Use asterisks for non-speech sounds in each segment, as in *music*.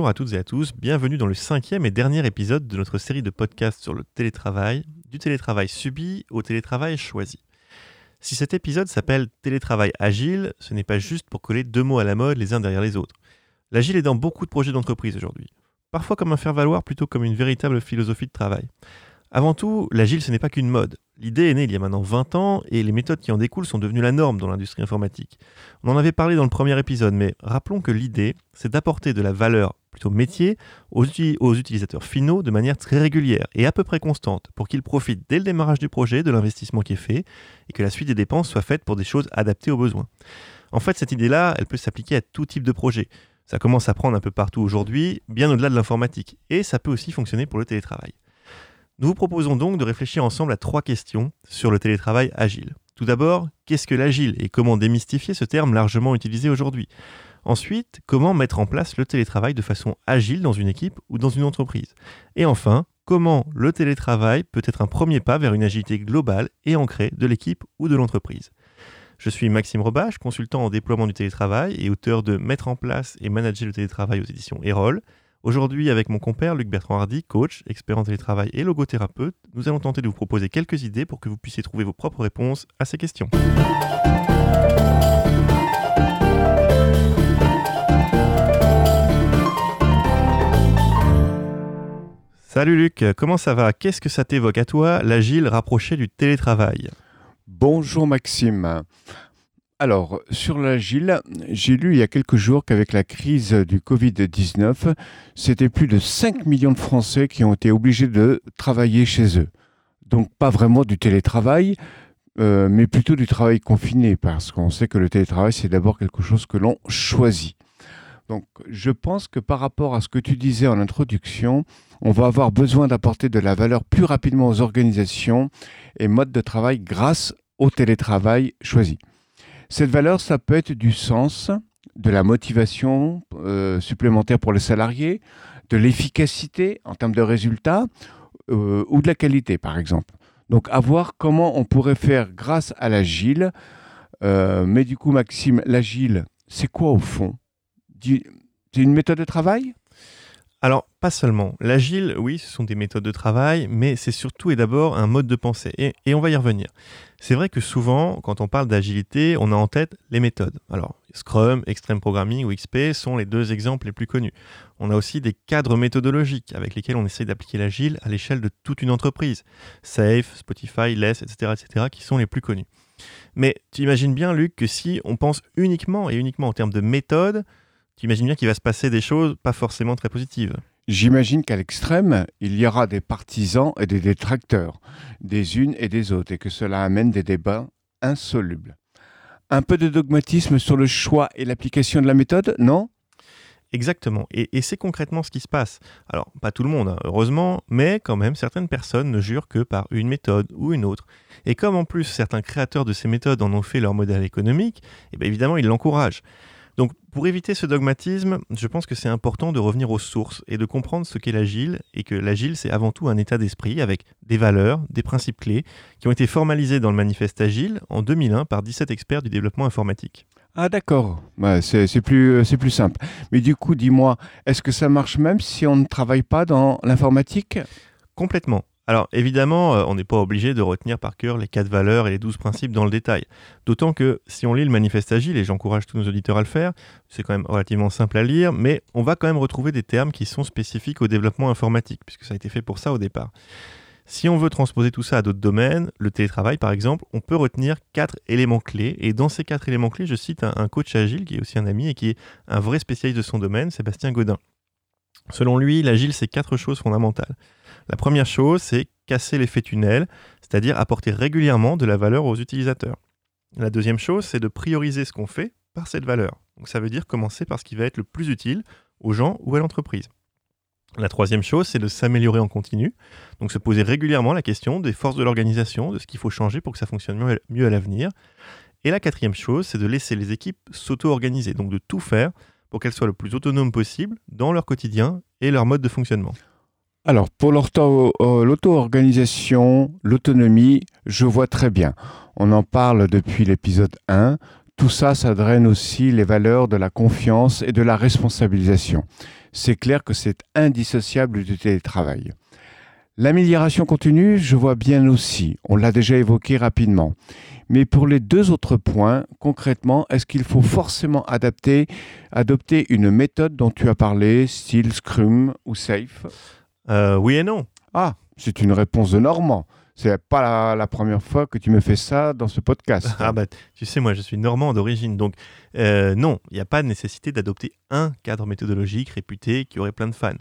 Bonjour à toutes et à tous, bienvenue dans le cinquième et dernier épisode de notre série de podcasts sur le télétravail, du télétravail subi au télétravail choisi. Si cet épisode s'appelle Télétravail agile, ce n'est pas juste pour coller deux mots à la mode les uns derrière les autres. L'agile est dans beaucoup de projets d'entreprise aujourd'hui, parfois comme un faire-valoir plutôt comme une véritable philosophie de travail. Avant tout, l'agile ce n'est pas qu'une mode. L'idée est née il y a maintenant 20 ans et les méthodes qui en découlent sont devenues la norme dans l'industrie informatique. On en avait parlé dans le premier épisode, mais rappelons que l'idée, c'est d'apporter de la valeur plutôt métier aux, utilisateurs finaux de manière très régulière et à peu près constante pour qu'ils profitent dès le démarrage du projet de l'investissement qui est fait et que la suite des dépenses soit faite pour des choses adaptées aux besoins. En fait, cette idée-là, elle peut s'appliquer à tout type de projet. Ça commence à prendre un peu partout aujourd'hui, bien au-delà de l'informatique, et ça peut aussi fonctionner pour le télétravail. Nous vous proposons donc de réfléchir ensemble à trois questions sur le télétravail agile. Tout d'abord, qu'est-ce que l'agile et comment démystifier ce terme largement utilisé aujourd'hui? Ensuite, comment mettre en place le télétravail de façon agile dans une équipe ou dans une entreprise? Et enfin, comment le télétravail peut être un premier pas vers une agilité globale et ancrée de l'équipe ou de l'entreprise? Je suis Maxime Robache, consultant en déploiement du télétravail et auteur de Mettre en place et manager le télétravail aux éditions Erol. Aujourd'hui, avec mon compère Luc Bertrand Hardy, coach, expert en télétravail et logothérapeute, nous allons tenter de vous proposer quelques idées pour que vous puissiez trouver vos propres réponses à ces questions. Salut Luc, comment ça va? Qu'est-ce que ça t'évoque? À toi, l'agile rapproché du télétravail Bonjour Maxime. Alors, sur l'agile, j'ai lu il y a quelques jours qu'avec la crise du Covid-19, c'était plus de 5 millions de Français qui ont été obligés de travailler chez eux. Donc pas vraiment du télétravail, euh, mais plutôt du travail confiné, parce qu'on sait que le télétravail, c'est d'abord quelque chose que l'on choisit. Donc je pense que par rapport à ce que tu disais en introduction, on va avoir besoin d'apporter de la valeur plus rapidement aux organisations et modes de travail grâce au télétravail choisi. Cette valeur, ça peut être du sens, de la motivation euh, supplémentaire pour les salariés, de l'efficacité en termes de résultats euh, ou de la qualité, par exemple. Donc, à voir comment on pourrait faire grâce à l'agile. Euh, mais du coup, Maxime, l'agile, c'est quoi au fond? C'est une méthode de travail? Alors, pas seulement. L'agile, oui, ce sont des méthodes de travail, mais c'est surtout et d'abord un mode de pensée. Et, on va y revenir. C'est vrai que souvent, quand on parle d'agilité, on a en tête les méthodes. Alors, Scrum, Extreme Programming ou XP sont les deux exemples les plus connus. On a aussi des cadres méthodologiques avec lesquels on essaie d'appliquer l'agile à l'échelle de toute une entreprise. Safe, Spotify, Less, etc., etc., qui sont les plus connus. Mais tu imagines bien, Luc, que si on pense uniquement et uniquement en termes de méthode, tu imagines bien qu'il va se passer des choses pas forcément très positives. J'imagine qu'à l'extrême, il y aura des partisans et des détracteurs, des unes et des autres, et que cela amène des débats insolubles. Un peu de dogmatisme sur le choix et l'application de la méthode, non? Exactement. Et, c'est concrètement ce qui se passe. Alors, pas tout le monde, hein, heureusement, mais quand même, certaines personnes ne jurent que par une méthode ou une autre. Et comme en plus certains créateurs de ces méthodes en ont fait leur modèle économique, eh bien évidemment, ils l'encouragent. Donc pour éviter ce dogmatisme, je pense que c'est important de revenir aux sources et de comprendre ce qu'est l'agile et que l'agile c'est avant tout un état d'esprit avec des valeurs, des principes clés qui ont été formalisés dans le manifeste agile en 2001 par 17 experts du développement informatique. Ah d'accord, c'est plus, plus simple. Mais du coup, dis-moi, est-ce que ça marche même si on ne travaille pas dans l'informatique? Complètement. Alors évidemment, euh, on n'est pas obligé de retenir par cœur les quatre valeurs et les douze principes dans le détail. D'autant que si on lit le manifeste agile, et j'encourage tous nos auditeurs à le faire, c'est quand même relativement simple à lire, mais on va quand même retrouver des termes qui sont spécifiques au développement informatique, puisque ça a été fait pour ça au départ. Si on veut transposer tout ça à d'autres domaines, le télétravail par exemple, on peut retenir quatre éléments clés. Et dans ces quatre éléments clés, je cite un, un coach agile qui est aussi un ami et qui est un vrai spécialiste de son domaine, Sébastien Godin. Selon lui, l'agile, c'est quatre choses fondamentales. La première chose, c'est casser l'effet tunnel, c'est-à-dire apporter régulièrement de la valeur aux utilisateurs. La deuxième chose, c'est de prioriser ce qu'on fait par cette valeur. Donc ça veut dire commencer par ce qui va être le plus utile aux gens ou à l'entreprise. La troisième chose, c'est de s'améliorer en continu, donc se poser régulièrement la question des forces de l'organisation, de ce qu'il faut changer pour que ça fonctionne mieux à l'avenir. Et la quatrième chose, c'est de laisser les équipes s'auto-organiser, donc de tout faire pour qu'elles soient le plus autonomes possible dans leur quotidien et leur mode de fonctionnement. Alors, pour euh, l'auto-organisation, l'autonomie, je vois très bien. On en parle depuis l'épisode 1. Tout ça, ça draine aussi les valeurs de la confiance et de la responsabilisation. c'est clair que c'est indissociable du télétravail. L'amélioration continue, je vois bien aussi, on l'a déjà évoqué rapidement. Mais pour les deux autres points, concrètement, est-ce qu'il faut forcément adapter, adopter une méthode dont tu as parlé, style Scrum ou Safe? Euh, Oui et non. Ah, c'est une réponse de Normand. C'est pas la, première fois que tu me fais ça dans ce podcast. *laughs* ah bah, tu sais, moi, je suis normand d'origine, donc euh, non, il n'y a pas de nécessité d'adopter un cadre méthodologique réputé qui aurait plein de fans.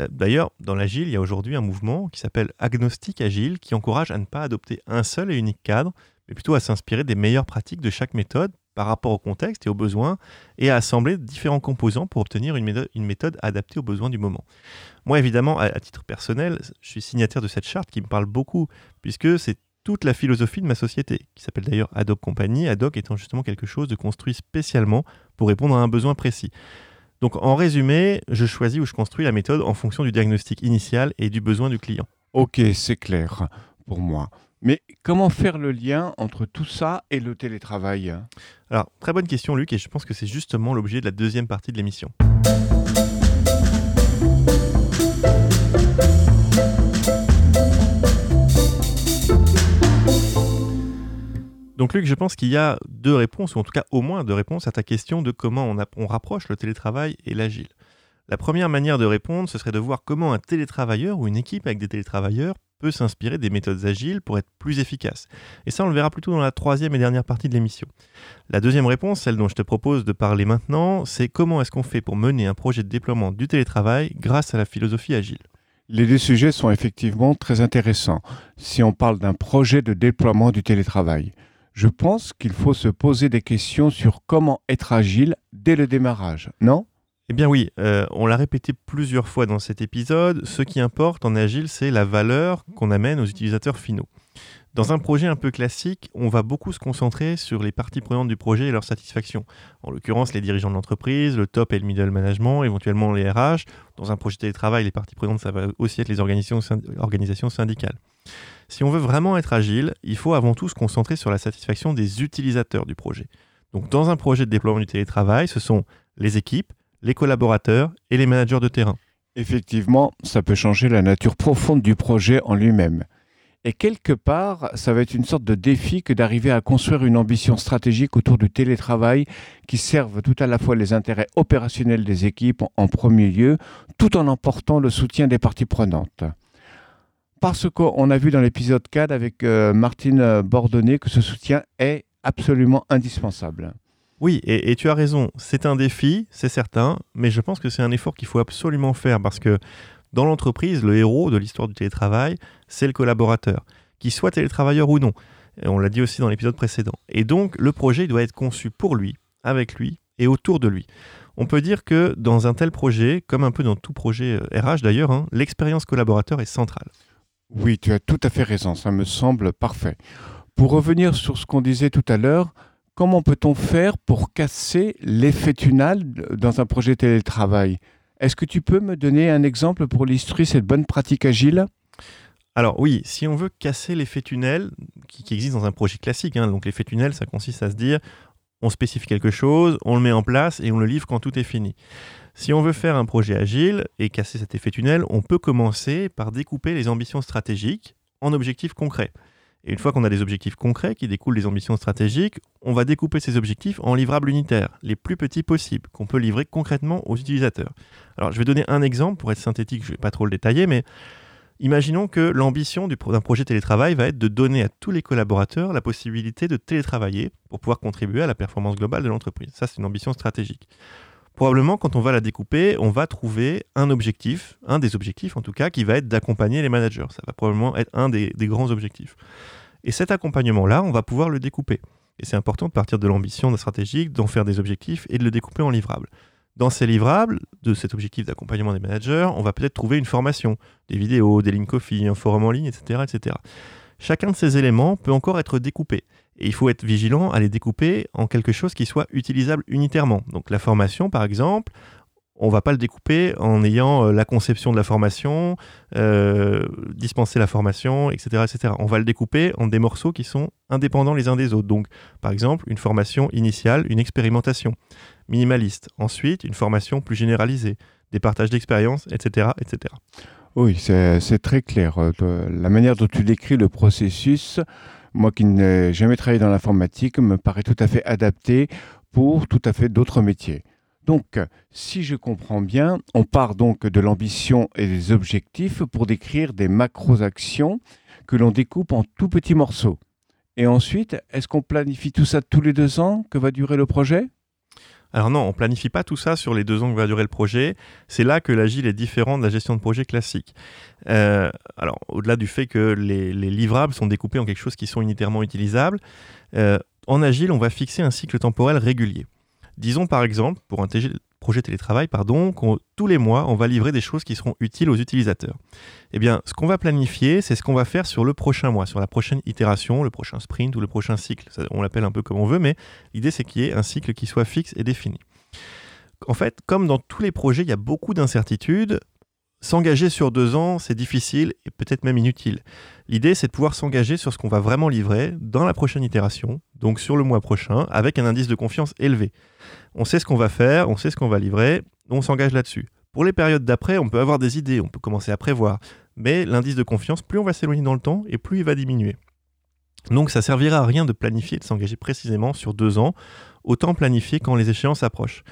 Euh, d'ailleurs, dans l'agile, il y a aujourd'hui un mouvement qui s'appelle Agnostic Agile qui encourage à ne pas adopter un seul et unique cadre, mais plutôt à s'inspirer des meilleures pratiques de chaque méthode par rapport au contexte et aux besoins, et à assembler différents composants pour obtenir une méthode, adaptée aux besoins du moment. Moi, évidemment, à, titre personnel, je suis signataire de cette charte qui me parle beaucoup, puisque c'est toute la philosophie de ma société, qui s'appelle d'ailleurs Adoc Company, Adoc étant justement quelque chose de construit spécialement pour répondre à un besoin précis. Donc en résumé, je choisis ou je construis la méthode en fonction du diagnostic initial et du besoin du client. Ok, c'est clair pour moi. Mais comment faire le lien entre tout ça et le télétravail? Alors, très bonne question Luc, et je pense que c'est justement l'objet de la deuxième partie de l'émission. Donc Luc, je pense qu'il y a deux réponses, ou en tout cas au moins deux réponses à ta question de comment on, rapproche le télétravail et l'agile. La première manière de répondre, ce serait de voir comment un télétravailleur ou une équipe avec des télétravailleurs peut s'inspirer des méthodes agiles pour être plus efficace. Et ça, on le verra plutôt dans la troisième et dernière partie de l'émission. La deuxième réponse, celle dont je te propose de parler maintenant, c'est comment est-ce qu'on fait pour mener un projet de déploiement du télétravail grâce à la philosophie agile? Les deux sujets sont effectivement très intéressants si on parle d'un projet de déploiement du télétravail je pense qu'il faut se poser des questions sur comment être agile dès le démarrage, non? Eh bien oui, euh, on l'a répété plusieurs fois dans cet épisode, ce qui importe en agile, c'est la valeur qu'on amène aux utilisateurs finaux. Dans un projet un peu classique, on va beaucoup se concentrer sur les parties prenantes du projet et leur satisfaction. En l'occurrence, les dirigeants de l'entreprise, le top et le middle management, éventuellement les RH. Dans un projet de télétravail, les parties prenantes, ça va aussi être les organisations syndicales. Si on veut vraiment être agile, il faut avant tout se concentrer sur la satisfaction des utilisateurs du projet. Donc dans un projet de déploiement du télétravail, ce sont les équipes, les collaborateurs et les managers de terrain. Effectivement, ça peut changer la nature profonde du projet en lui-même. Et quelque part, ça va être une sorte de défi que d'arriver à construire une ambition stratégique autour du télétravail qui serve tout à la fois les intérêts opérationnels des équipes en premier lieu, tout en emportant le soutien des parties prenantes parce qu'on a vu dans l'épisode 4 avec euh, Martine Bordonnet que ce soutien est absolument indispensable. Oui, et, tu as raison, c'est un défi, c'est certain, mais je pense que c'est un effort qu'il faut absolument faire parce que dans l'entreprise, le héros de l'histoire du télétravail, c'est le collaborateur, qu'il soit télétravailleur ou non. on l'a dit aussi dans l'épisode précédent. Et donc, le projet doit être conçu pour lui, avec lui et autour de lui. On peut dire que dans un tel projet, comme un peu dans tout projet RH euh, d'ailleurs, hein, l'expérience collaborateur est centrale. Oui, tu as tout à fait raison, ça me semble parfait. Pour revenir sur ce qu'on disait tout à l'heure, comment peut-on faire pour casser l'effet tunnel dans un projet télétravail? Est-ce que tu peux me donner un exemple pour illustrer cette bonne pratique agile? Alors oui, si on veut casser l'effet tunnel, qui, existe dans un projet classique, hein, donc l'effet tunnel, ça consiste à se dire, on spécifie quelque chose, on le met en place et on le livre quand tout est fini. Si on veut faire un projet agile et casser cet effet tunnel, on peut commencer par découper les ambitions stratégiques en objectifs concrets. Et une fois qu'on a des objectifs concrets qui découlent des ambitions stratégiques, on va découper ces objectifs en livrables unitaires, les plus petits possibles, qu'on peut livrer concrètement aux utilisateurs. Alors je vais donner un exemple pour être synthétique, je ne vais pas trop le détailler, mais imaginons que l'ambition d'un projet télétravail va être de donner à tous les collaborateurs la possibilité de télétravailler pour pouvoir contribuer à la performance globale de l'entreprise. Ça, c'est une ambition stratégique probablement quand on va la découper, on va trouver un objectif, un des objectifs en tout cas, qui va être d'accompagner les managers. Ça va probablement être un des, grands objectifs. Et cet accompagnement-là, on va pouvoir le découper. Et c'est important de partir de l'ambition stratégique, d'en faire des objectifs et de le découper en livrables. Dans ces livrables, de cet objectif d'accompagnement des managers, on va peut-être trouver une formation, des vidéos, des lignes coffee, un forum en ligne, etc., etc. Chacun de ces éléments peut encore être découpé. Et il faut être vigilant à les découper en quelque chose qui soit utilisable unitairement. Donc la formation, par exemple, on va pas le découper en ayant euh, la conception de la formation, euh, dispenser la formation, etc., etc. On va le découper en des morceaux qui sont indépendants les uns des autres. Donc, par exemple, une formation initiale, une expérimentation minimaliste. Ensuite, une formation plus généralisée, des partages d'expériences, etc., etc. Oui, c'est très clair. Euh, la manière dont tu décris le processus, moi qui n'ai jamais travaillé dans l'informatique, me paraît tout à fait adapté pour tout à fait d'autres métiers. Donc, si je comprends bien, on part donc de l'ambition et des objectifs pour décrire des macro-actions que l'on découpe en tout petits morceaux. Et ensuite, est-ce qu'on planifie tout ça tous les deux ans que va durer le projet? Alors non, on planifie pas tout ça sur les deux ans que va durer le projet. C'est là que l'agile est différent de la gestion de projet classique. Euh, alors au-delà du fait que les, livrables sont découpés en quelque chose qui sont unitairement utilisables, euh, en agile, on va fixer un cycle temporel régulier. Disons par exemple, pour un projet télétravail, pardon, tous les mois, on va livrer des choses qui seront utiles aux utilisateurs. Eh bien, ce qu'on va planifier, c'est ce qu'on va faire sur le prochain mois, sur la prochaine itération, le prochain sprint ou le prochain cycle. on l'appelle un peu comme on veut, mais l'idée, c'est qu'il y ait un cycle qui soit fixe et défini. En fait, comme dans tous les projets, il y a beaucoup d'incertitudes. S'engager sur deux ans, c'est difficile et peut-être même inutile. L'idée, c'est de pouvoir s'engager sur ce qu'on va vraiment livrer dans la prochaine itération, donc sur le mois prochain, avec un indice de confiance élevé. On sait ce qu'on va faire, on sait ce qu'on va livrer, on s'engage là-dessus. Pour les périodes d'après, on peut avoir des idées, on peut commencer à prévoir, mais l'indice de confiance, plus on va s'éloigner dans le temps et plus il va diminuer. Donc ça servira à rien de planifier, de s'engager précisément sur deux ans, autant planifier quand les échéances approchent.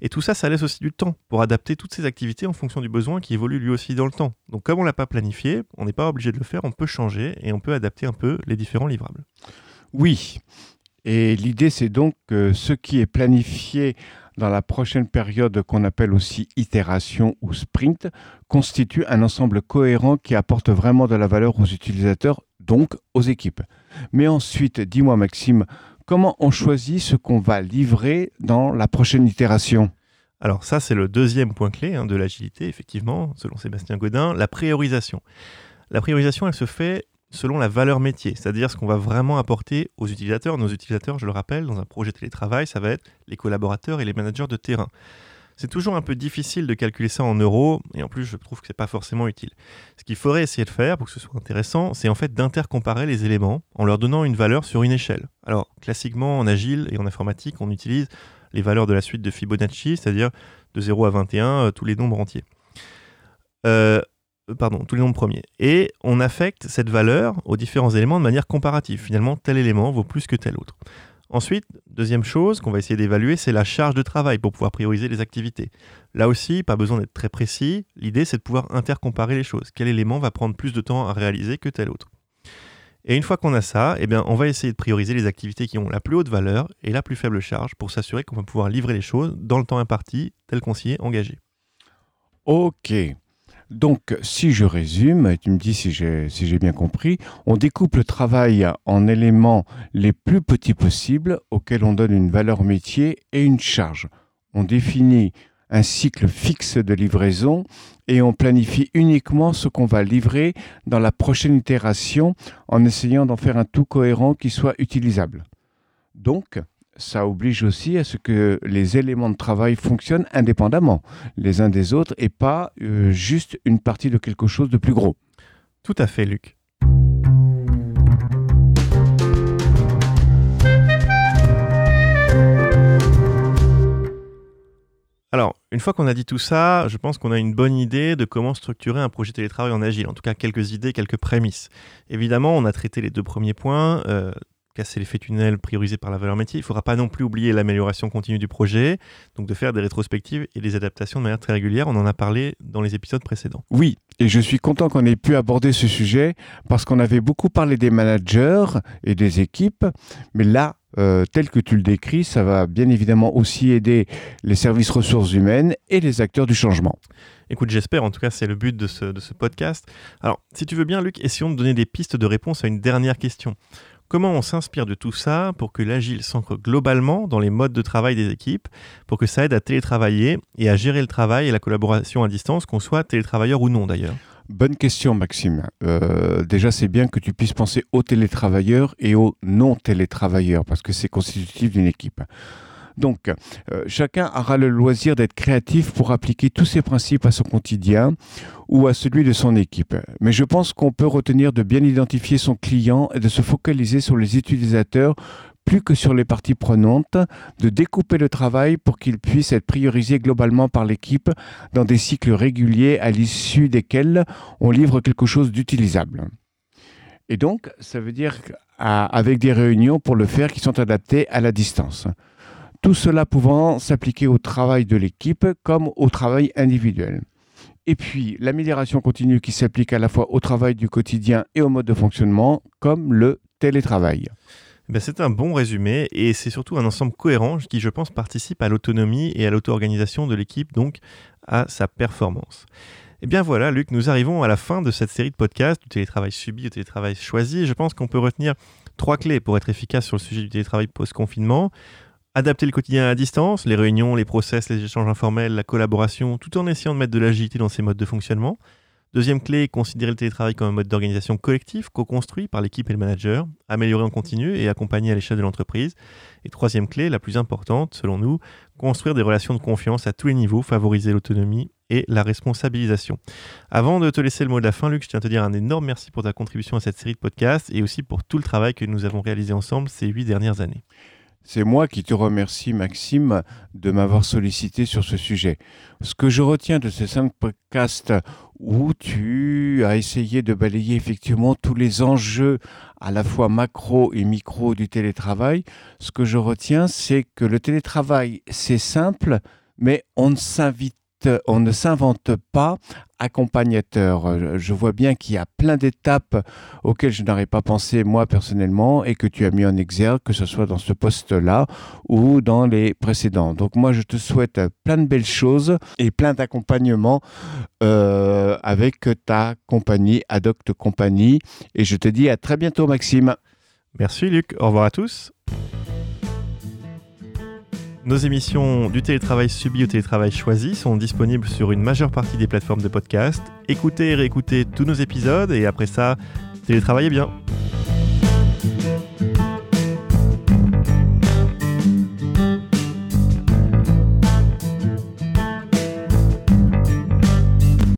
Et tout ça, ça laisse aussi du temps pour adapter toutes ces activités en fonction du besoin qui évolue lui aussi dans le temps. Donc comme on ne l'a pas planifié, on n'est pas obligé de le faire, on peut changer et on peut adapter un peu les différents livrables. Oui. Et l'idée, c'est donc que ce qui est planifié dans la prochaine période qu'on appelle aussi itération ou sprint constitue un ensemble cohérent qui apporte vraiment de la valeur aux utilisateurs, donc aux équipes. Mais ensuite, dis-moi Maxime, comment on choisit ce qu'on va livrer dans la prochaine itération? Alors ça, c'est le deuxième point clé hein, de l'agilité, effectivement, selon Sébastien Godin, la priorisation. La priorisation, elle se fait selon la valeur métier, c'est-à-dire ce qu'on va vraiment apporter aux utilisateurs. Nos utilisateurs, je le rappelle, dans un projet télétravail, ça va être les collaborateurs et les managers de terrain. C'est toujours un peu difficile de calculer ça en euros, et en plus je trouve que ce n'est pas forcément utile. Ce qu'il faudrait essayer de faire pour que ce soit intéressant, c'est en fait d'intercomparer les éléments en leur donnant une valeur sur une échelle. Alors classiquement en agile et en informatique, on utilise les valeurs de la suite de Fibonacci, c'est-à-dire de 0 à 21, euh, tous les nombres entiers. Euh, pardon, tous les nombres premiers. Et on affecte cette valeur aux différents éléments de manière comparative. Finalement, tel élément vaut plus que tel autre. Ensuite, deuxième chose qu'on va essayer d'évaluer, c'est la charge de travail pour pouvoir prioriser les activités. Là aussi, pas besoin d'être très précis. L'idée, c'est de pouvoir intercomparer les choses. Quel élément va prendre plus de temps à réaliser que tel autre? Et une fois qu'on a ça, eh bien, on va essayer de prioriser les activités qui ont la plus haute valeur et la plus faible charge pour s'assurer qu'on va pouvoir livrer les choses dans le temps imparti, tel qu'on s'y est engagé. Ok. Donc, si je résume, tu me dis si j'ai bien compris, on découpe le travail en éléments les plus petits possibles auxquels on donne une valeur métier et une charge. On définit un cycle fixe de livraison et on planifie uniquement ce qu'on va livrer dans la prochaine itération en essayant d'en faire un tout cohérent qui soit utilisable. Donc, ça oblige aussi à ce que les éléments de travail fonctionnent indépendamment les uns des autres et pas euh, juste une partie de quelque chose de plus gros. Tout à fait, Luc. Alors, une fois qu'on a dit tout ça, je pense qu'on a une bonne idée de comment structurer un projet télétravail en agile. En tout cas, quelques idées, quelques prémices. Évidemment, on a traité les deux premiers points, euh, casser l'effet tunnel priorisé par la valeur métier. Il ne faudra pas non plus oublier l'amélioration continue du projet, donc de faire des rétrospectives et des adaptations de manière très régulière. On en a parlé dans les épisodes précédents. Oui, et je suis content qu'on ait pu aborder ce sujet parce qu'on avait beaucoup parlé des managers et des équipes, mais là, euh, tel que tu le décris, ça va bien évidemment aussi aider les services ressources humaines et les acteurs du changement. Écoute, j'espère, en tout cas c'est le but de ce, de ce podcast. Alors, si tu veux bien Luc, essayons de donner des pistes de réponse à une dernière question. Comment on s'inspire de tout ça pour que l'agile s'ancre globalement dans les modes de travail des équipes, pour que ça aide à télétravailler et à gérer le travail et la collaboration à distance, qu'on soit télétravailleur ou non d'ailleurs Bonne question, Maxime. Euh, déjà, c'est bien que tu puisses penser aux télétravailleurs et aux non-télétravailleurs, parce que c'est constitutif d'une équipe. Donc, euh, chacun aura le loisir d'être créatif pour appliquer tous ces principes à son quotidien ou à celui de son équipe. Mais je pense qu'on peut retenir de bien identifier son client et de se focaliser sur les utilisateurs plus que sur les parties prenantes, de découper le travail pour qu'il puisse être priorisé globalement par l'équipe dans des cycles réguliers à l'issue desquels on livre quelque chose d'utilisable. Et donc, ça veut dire avec des réunions pour le faire qui sont adaptées à la distance. Tout cela pouvant s'appliquer au travail de l'équipe comme au travail individuel. Et puis l'amélioration continue qui s'applique à la fois au travail du quotidien et au mode de fonctionnement, comme le télétravail. Ben c'est un bon résumé et c'est surtout un ensemble cohérent qui, je pense, participe à l'autonomie et à l'auto-organisation de l'équipe, donc à sa performance. Et eh bien voilà, Luc, nous arrivons à la fin de cette série de podcasts du télétravail subi au télétravail choisi. Je pense qu'on peut retenir trois clés pour être efficace sur le sujet du télétravail post-confinement. Adapter le quotidien à distance, les réunions, les process, les échanges informels, la collaboration, tout en essayant de mettre de l'agilité dans ces modes de fonctionnement. Deuxième clé, considérer le télétravail comme un mode d'organisation collectif, co-construit par l'équipe et le manager, améliorer en continu et accompagner à l'échelle de l'entreprise. Et troisième clé, la plus importante selon nous, construire des relations de confiance à tous les niveaux, favoriser l'autonomie et la responsabilisation. Avant de te laisser le mot de la fin, Luc, je tiens à te dire un énorme merci pour ta contribution à cette série de podcasts et aussi pour tout le travail que nous avons réalisé ensemble ces huit dernières années. C'est moi qui te remercie, Maxime, de m'avoir sollicité sur ce sujet. Ce que je retiens de ces cinq podcasts où tu as essayé de balayer effectivement tous les enjeux à la fois macro et micro du télétravail, ce que je retiens, c'est que le télétravail, c'est simple, mais on ne s'invite on ne s'invente pas accompagnateur. Je vois bien qu'il y a plein d'étapes auxquelles je n'aurais pas pensé moi personnellement et que tu as mis en exergue, que ce soit dans ce poste-là ou dans les précédents. Donc moi, je te souhaite plein de belles choses et plein d'accompagnement euh, avec ta compagnie, Adoct Compagnie. Et je te dis à très bientôt, Maxime. Merci, Luc. Au revoir à tous. Nos émissions du télétravail subi au télétravail choisi sont disponibles sur une majeure partie des plateformes de podcast. Écoutez et réécoutez tous nos épisodes et après ça, télétravaillez bien.